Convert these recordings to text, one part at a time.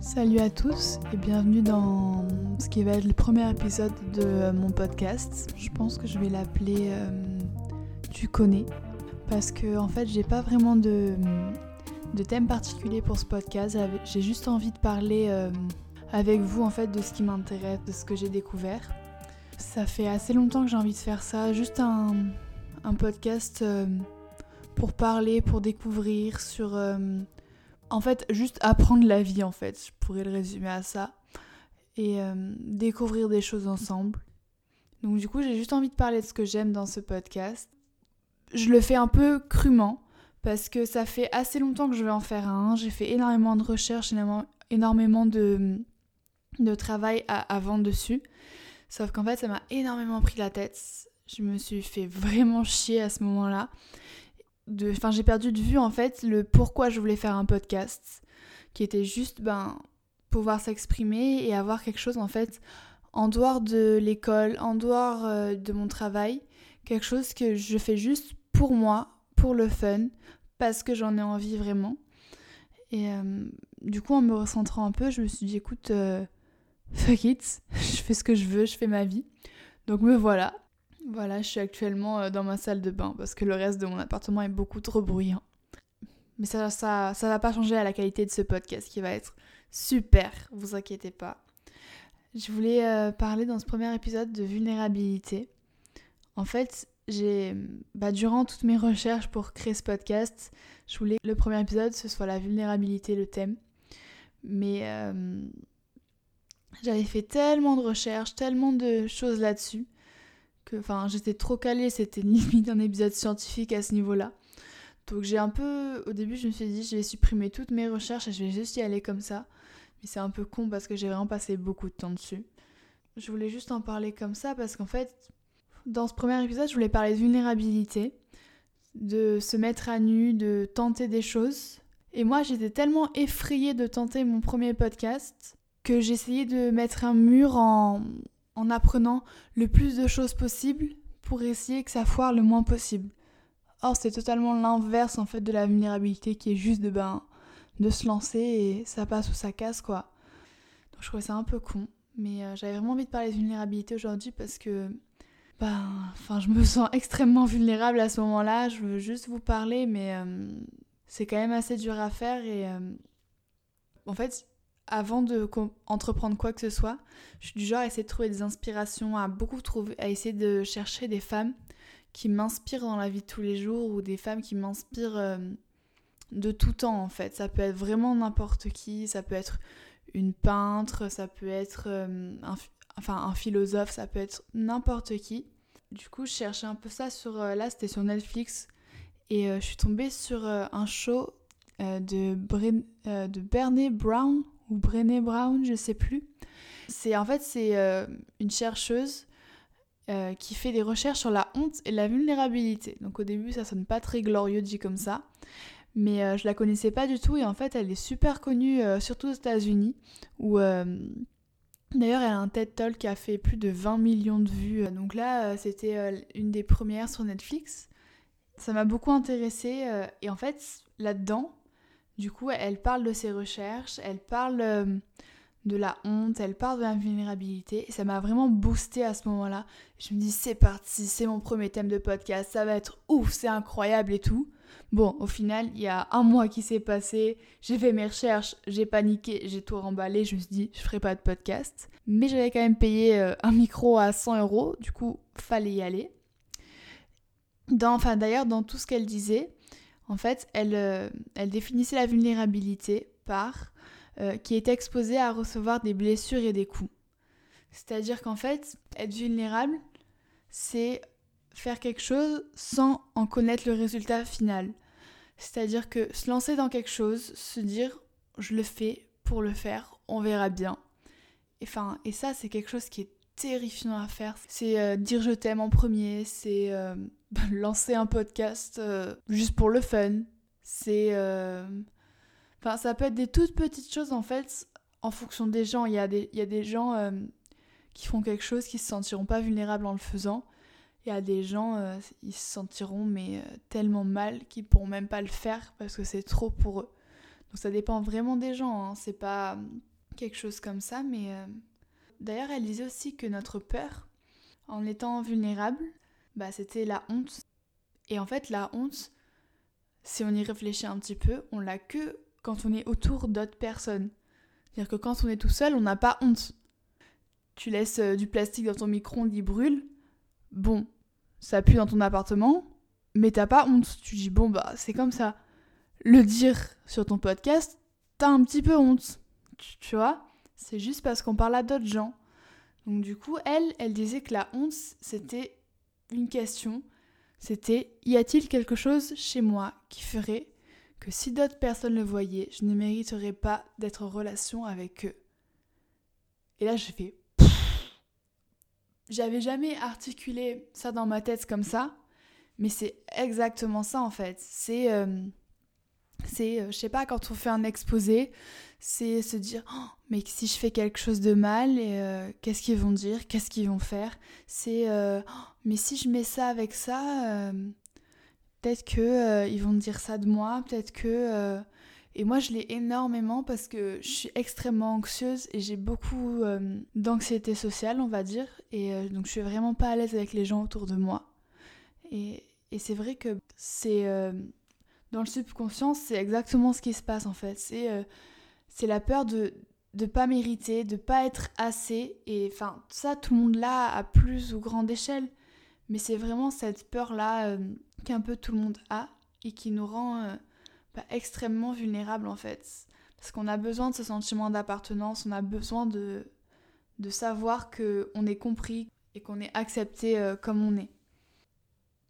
Salut à tous et bienvenue dans ce qui va être le premier épisode de mon podcast. Je pense que je vais l'appeler euh, Tu connais parce que en fait j'ai pas vraiment de, thème particulier pour ce podcast. J'ai juste envie de parler euh, avec vous en fait de ce qui m'intéresse, de ce que j'ai découvert. Ça fait assez longtemps que j'ai envie de faire ça, juste un, podcast euh, pour parler, pour découvrir sur en fait, juste apprendre la vie, en fait. Je pourrais le résumer à ça. Et euh, découvrir des choses ensemble. Donc, du coup, j'ai juste envie de parler de ce que j'aime dans ce podcast. Je le fais un peu crûment, parce que ça fait assez longtemps que je vais en faire un. J'ai fait énormément de recherches, énormément de, de travail avant dessus. Sauf qu'en fait, ça m'a énormément pris la tête. Je me suis fait vraiment chier à ce moment-là enfin j'ai perdu de vue en fait le pourquoi je voulais faire un podcast qui était juste ben pouvoir s'exprimer et avoir quelque chose en fait en dehors de l'école, en dehors euh, de mon travail, quelque chose que je fais juste pour moi, pour le fun, parce que j'en ai envie vraiment. Et euh, du coup, en me recentrant un peu, je me suis dit, écoute, euh, fuck it, je fais ce que je veux, je fais ma vie. Donc me voilà, voilà, je suis actuellement euh, dans ma salle de bain parce que le reste de mon appartement est beaucoup trop bruyant. Mais ça, ça, ça va pas changer à la qualité de ce podcast qui va être super, vous inquiétez pas. Je voulais euh, parler dans ce premier épisode de vulnérabilité. En fait, j'ai, bah, durant toutes mes recherches pour créer ce podcast, je voulais que le premier épisode ce soit la vulnérabilité, le thème. Mais euh, j'avais fait tellement de recherches, tellement de choses là-dessus enfin j'étais trop calée, c'était limite un épisode scientifique à ce niveau-là. Donc j'ai un peu, au début je me suis dit je vais supprimer toutes mes recherches et je vais juste y aller comme ça. Mais c'est un peu con parce que j'ai vraiment passé beaucoup de temps dessus. Je voulais juste en parler comme ça parce qu'en fait, dans ce premier épisode, je voulais parler de vulnérabilité, de se mettre à nu, de tenter des choses. Et moi, j'étais tellement effrayée de tenter mon premier podcast que j'essayais de mettre un mur en, en apprenant le plus de choses possible pour essayer que ça foire le moins possible. Or, c'est totalement l'inverse en fait de la vulnérabilité qui est juste de ben de se lancer et ça passe ou ça casse quoi. Donc je trouvais ça un peu con, mais euh, j'avais vraiment envie de parler de vulnérabilité aujourd'hui parce que ben enfin je me sens extrêmement vulnérable à ce moment-là, je veux juste vous parler mais euh, c'est quand même assez dur à faire et euh, en fait, avant de entreprendre quoi que ce soit, je suis du genre à essayer de trouver des inspirations, à beaucoup trouver, à essayer de chercher des femmes qui m'inspirent dans la vie de tous les jours ou des femmes qui m'inspirent euh, de tout temps en fait. Ça peut être vraiment n'importe qui, ça peut être une peintre, ça peut être euh, un, enfin un philosophe, ça peut être n'importe qui. Du coup, je cherchais un peu ça sur euh, là, c'était sur Netflix et je suis tombée sur un show de, de Bernie Brown ou Brené Brown, je sais plus. C'est en fait c'est euh, une chercheuse euh, qui fait des recherches sur la honte et la vulnérabilité. Donc au début ça sonne pas très glorieux dit comme ça, mais euh, je la connaissais pas du tout et en fait elle est super connue surtout aux États-Unis où D'ailleurs, elle a un TED Talk qui a fait plus de 20 millions de vues. Donc là, c'était une des premières sur Netflix. Ça m'a beaucoup intéressée. Et en fait, là-dedans, du coup, elle parle de ses recherches, elle parle euh, de la honte, elle parle de la vulnérabilité. Ça m'a vraiment boosté à ce moment-là. Je me dis, c'est parti, c'est mon premier thème de podcast, ça va être ouf, c'est incroyable et tout. Bon, au final, il y a un mois qui s'est passé, j'ai fait mes recherches, j'ai paniqué, j'ai tout remballé, je me suis dit, je ferai pas de podcast. Mais j'avais quand même payé euh, un micro à 100 euros, du coup, fallait y aller. enfin, d'ailleurs, dans tout ce qu'elle disait, en fait, elle, euh, elle définissait la vulnérabilité par euh, qui est exposé à recevoir des blessures et des coups. C'est-à-dire qu'en fait, être vulnérable, c'est faire quelque chose sans en connaître le résultat final. C'est-à-dire que se lancer dans quelque chose, se dire je le fais pour le faire, on verra bien. Enfin, et ça, c'est quelque chose qui est terrifiant à faire. C'est euh, dire je t'aime en premier, c'est lancer un podcast euh, juste pour le fun. C'est. Enfin, ça peut être des toutes petites choses en fait, en fonction des gens. Il y a des, il y a des gens qui font quelque chose qui se sentiront pas vulnérables en le faisant. Il y a des gens, ils se sentiront mais tellement mal qu'ils pourront même pas le faire parce que c'est trop pour eux. Donc ça dépend vraiment des gens. Hein. C'est pas quelque chose comme ça, mais euh, d'ailleurs elle disait aussi que notre peur, en étant vulnérable, bah, c'était la honte. Et en fait la honte, si on y réfléchit un petit peu, on l'a que quand on est autour d'autres personnes. C'est-à-dire que quand on est tout seul, on n'a pas honte. Tu laisses euh, du plastique dans ton micro-ondes, il brûle. Bon, ça pue dans ton appartement, mais t'as pas honte. Tu dis, bon, bah, c'est comme ça. Le dire sur ton podcast, t'as un petit peu honte. Tu, vois? C'est juste parce qu'on parle à d'autres gens. Donc, du coup, elle, elle disait que la honte, c'était une question. C'était, y a-t-il quelque chose chez moi qui ferait que si d'autres personnes le voyaient, je ne mériterais pas d'être en relation avec eux? Et là, je fais. J'avais jamais articulé ça dans ma tête comme ça, mais c'est exactement ça en fait. C'est. Euh, c'est, euh, je sais pas, quand on fait un exposé, c'est se dire oh, mais si je fais quelque chose de mal, euh, qu'est-ce qu'ils vont dire? Qu'est-ce qu'ils vont faire? C'est oh, mais si je mets ça avec ça, peut-être que euh, ils vont dire ça de moi, peut-être que euh, et moi je l'ai énormément parce que je suis extrêmement anxieuse et j'ai beaucoup euh, d'anxiété sociale, on va dire, et donc je suis vraiment pas à l'aise avec les gens autour de moi. Et, et c'est vrai que c'est dans le subconscient, c'est exactement ce qui se passe en fait. C'est c'est la peur de de pas mériter, de pas être assez et enfin ça tout le monde l'a à plus ou grande échelle. Mais c'est vraiment cette peur là qu'un peu tout le monde a et qui nous rend euh, bah, extrêmement vulnérables en fait. Parce qu'on a besoin de ce sentiment d'appartenance, on a besoin de, de savoir qu'on est compris et qu'on est accepté euh, comme on est.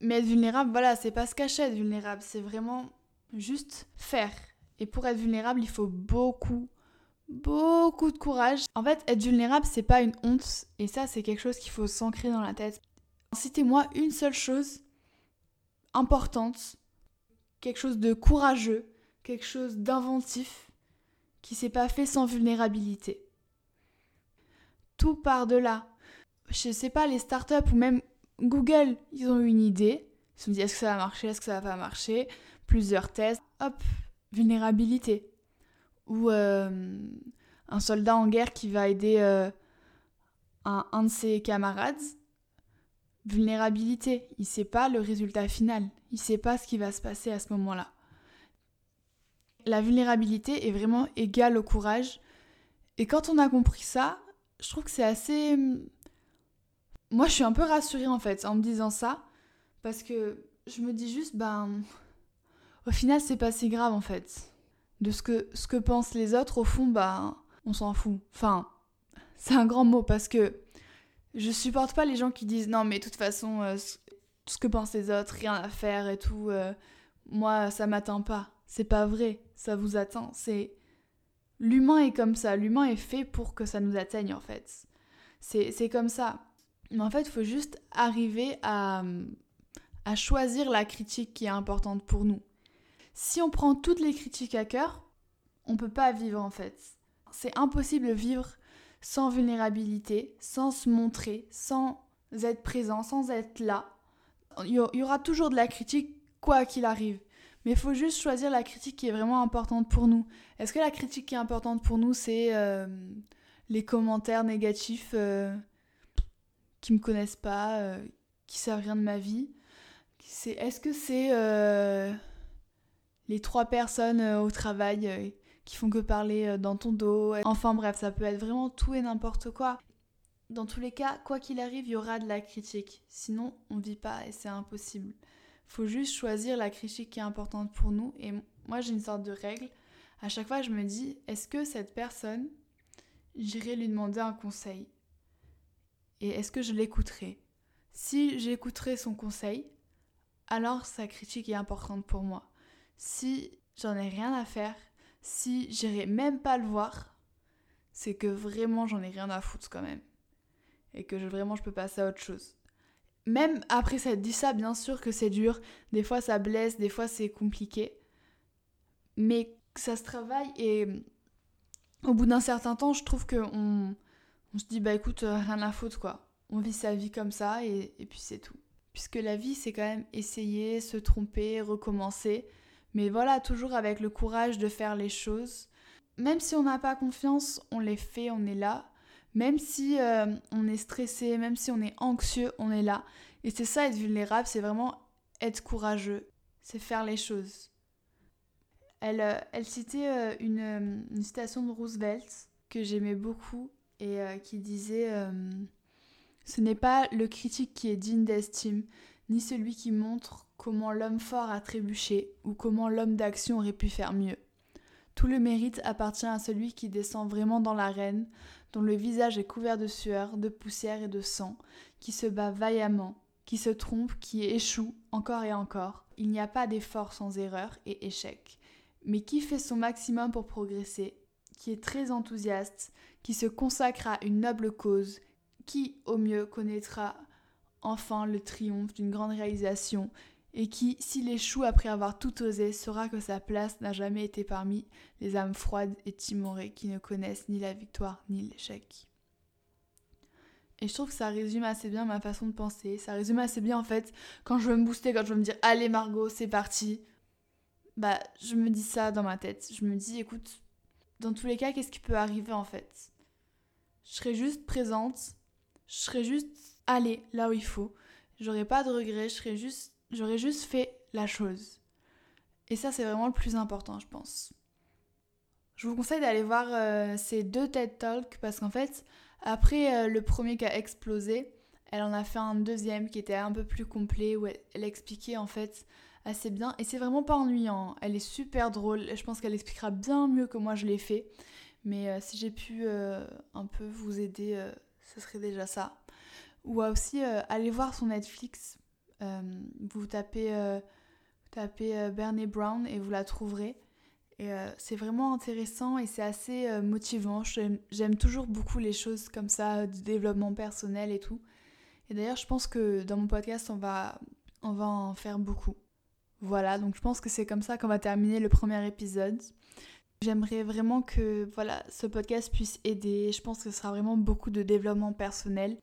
Mais être vulnérable, voilà, c'est pas se cacher être vulnérable, c'est vraiment juste faire. Et pour être vulnérable, il faut beaucoup, beaucoup de courage. En fait, être vulnérable, c'est pas une honte, et ça, c'est quelque chose qu'il faut s'ancrer dans la tête. Citez-moi une seule chose importante, quelque chose de courageux, quelque chose d'inventif qui s'est pas fait sans vulnérabilité. Tout part de là. Je sais pas, les startups ou même Google, ils ont eu une idée. Ils se sont dit est-ce que ça va marcher, est-ce que ça va pas marcher? Plusieurs tests, hop, vulnérabilité. Ou euh, un soldat en guerre qui va aider euh, un, de ses camarades vulnérabilité. Il sait pas le résultat final. Il sait pas ce qui va se passer à ce moment-là. La vulnérabilité est vraiment égale au courage. Et quand on a compris ça, je trouve que c'est assez. Moi, je suis un peu rassurée en fait en me disant ça. Parce que je me dis juste, ben. Au final, c'est pas si grave en fait. De ce que, ce que pensent les autres, au fond, ben. On s'en fout. Enfin, c'est un grand mot parce que je supporte pas les gens qui disent non, mais de toute façon, euh, ce que pensent les autres, rien à faire et tout. Euh, moi, ça m'atteint pas. C'est pas vrai. Ça vous atteint. C'est. L'humain est comme ça. L'humain est fait pour que ça nous atteigne, en fait. C'est comme ça. Mais en fait, il faut juste arriver à, à choisir la critique qui est importante pour nous. Si on prend toutes les critiques à cœur, on peut pas vivre, en fait. C'est impossible de vivre sans vulnérabilité, sans se montrer, sans être présent, sans être là. Il y aura toujours de la critique, quoi qu'il arrive. Mais il faut juste choisir la critique qui est vraiment importante pour nous. Est-ce que la critique qui est importante pour nous, c'est euh, les commentaires négatifs euh, qui me connaissent pas, euh, qui savent rien de ma vie? Est-ce que c'est les trois personnes au travail qui font que parler euh, dans ton dos. Enfin bref, ça peut être vraiment tout et n'importe quoi. Dans tous les cas, quoi qu'il arrive, il y aura de la critique. Sinon, on vit pas et c'est impossible. Faut juste choisir la critique qui est importante pour nous. Et moi, j'ai une sorte de règle. À chaque fois, je me dis, est-ce que cette personne, j'irai lui demander un conseil? Et est-ce que je l'écouterai? Si j'écouterai son conseil, alors sa critique est importante pour moi. Si j'en ai rien à faire, si j'irai même pas le voir, c'est que vraiment j'en ai rien à foutre quand même. Et que je, vraiment je peux passer à autre chose. Même après ça dit ça, bien sûr que c'est dur. Des fois ça blesse, des fois c'est compliqué. Mais ça se travaille et au bout d'un certain temps, je trouve qu'on on se dit bah écoute, euh, rien à foutre quoi. On vit sa vie comme ça et puis c'est tout. Puisque la vie c'est quand même essayer, se tromper, recommencer. Mais voilà, toujours avec le courage de faire les choses. même si on n'a pas confiance, on les fait, on est là. Même si euh, on est stressé, même si on est anxieux, on est là. Et c'est ça, être vulnérable, c'est vraiment être courageux, c'est faire les choses. Elle, euh, citait euh, une, citation de Roosevelt que j'aimais beaucoup et qui disait Ce n'est pas le critique qui est digne d'estime, ni celui qui montre comment l'homme fort a trébuché ou comment l'homme d'action aurait pu faire mieux. Tout le mérite appartient à celui qui descend vraiment dans l'arène, dont le visage est couvert de sueur, de poussière et de sang, qui se bat vaillamment, qui se trompe, qui échoue encore et encore. Il n'y a pas d'effort sans erreur et échec, mais qui fait son maximum pour progresser, qui est très enthousiaste, qui se consacre à une noble cause, qui, au mieux, connaîtra enfin le triomphe d'une grande réalisation, et qui, s'il échoue après avoir tout osé, saura que sa place n'a jamais été parmi les âmes froides et timorées qui ne connaissent ni la victoire ni l'échec. Et je trouve que ça résume assez bien ma façon de penser. Ça résume assez bien en fait quand je veux me booster, quand je veux me dire allez Margot, c'est parti. Bah, je me dis ça dans ma tête. Je me dis écoute, dans tous les cas, qu'est-ce qui peut arriver en fait? Je serai juste présente, je serai juste allée là où il faut. J'aurai pas de regrets, serai juste J'aurais juste fait la chose. Et ça, c'est vraiment le plus important, je pense. Je vous conseille d'aller voir euh, ces deux TED Talks parce qu'en fait, après euh, le premier qui a explosé, elle en a fait un deuxième qui était un peu plus complet où elle, expliquait en fait assez bien. Et c'est vraiment pas ennuyant. Elle est super drôle. Je pense qu'elle expliquera bien mieux que moi je l'ai fait. Mais euh, si j'ai pu un peu vous aider, ce serait déjà ça. Ou aussi aller voir son Netflix euh, vous tapez, euh, tapez euh, Bernie Brown et vous la trouverez. Et c'est vraiment intéressant et c'est assez motivant. J'aime toujours beaucoup les choses comme ça, du développement personnel et tout. Et d'ailleurs, je pense que dans mon podcast, on va, on va en faire beaucoup. Voilà, donc je pense que c'est comme ça qu'on va terminer le premier épisode. J'aimerais vraiment que voilà, ce podcast puisse aider. Je pense que ce sera vraiment beaucoup de développement personnel.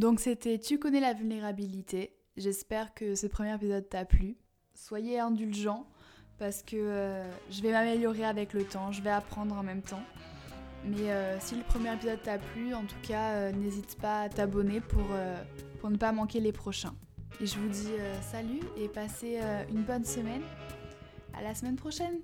Donc c'était Tu connais la vulnérabilité. J'espère que ce premier épisode t'a plu. Soyez indulgents parce que euh, je vais m'améliorer avec le temps, je vais apprendre en même temps. Mais euh, si le premier épisode t'a plu, en tout cas, euh, n'hésite pas à t'abonner pour, pour ne pas manquer les prochains. Et je vous dis salut et passez une bonne semaine. À la semaine prochaine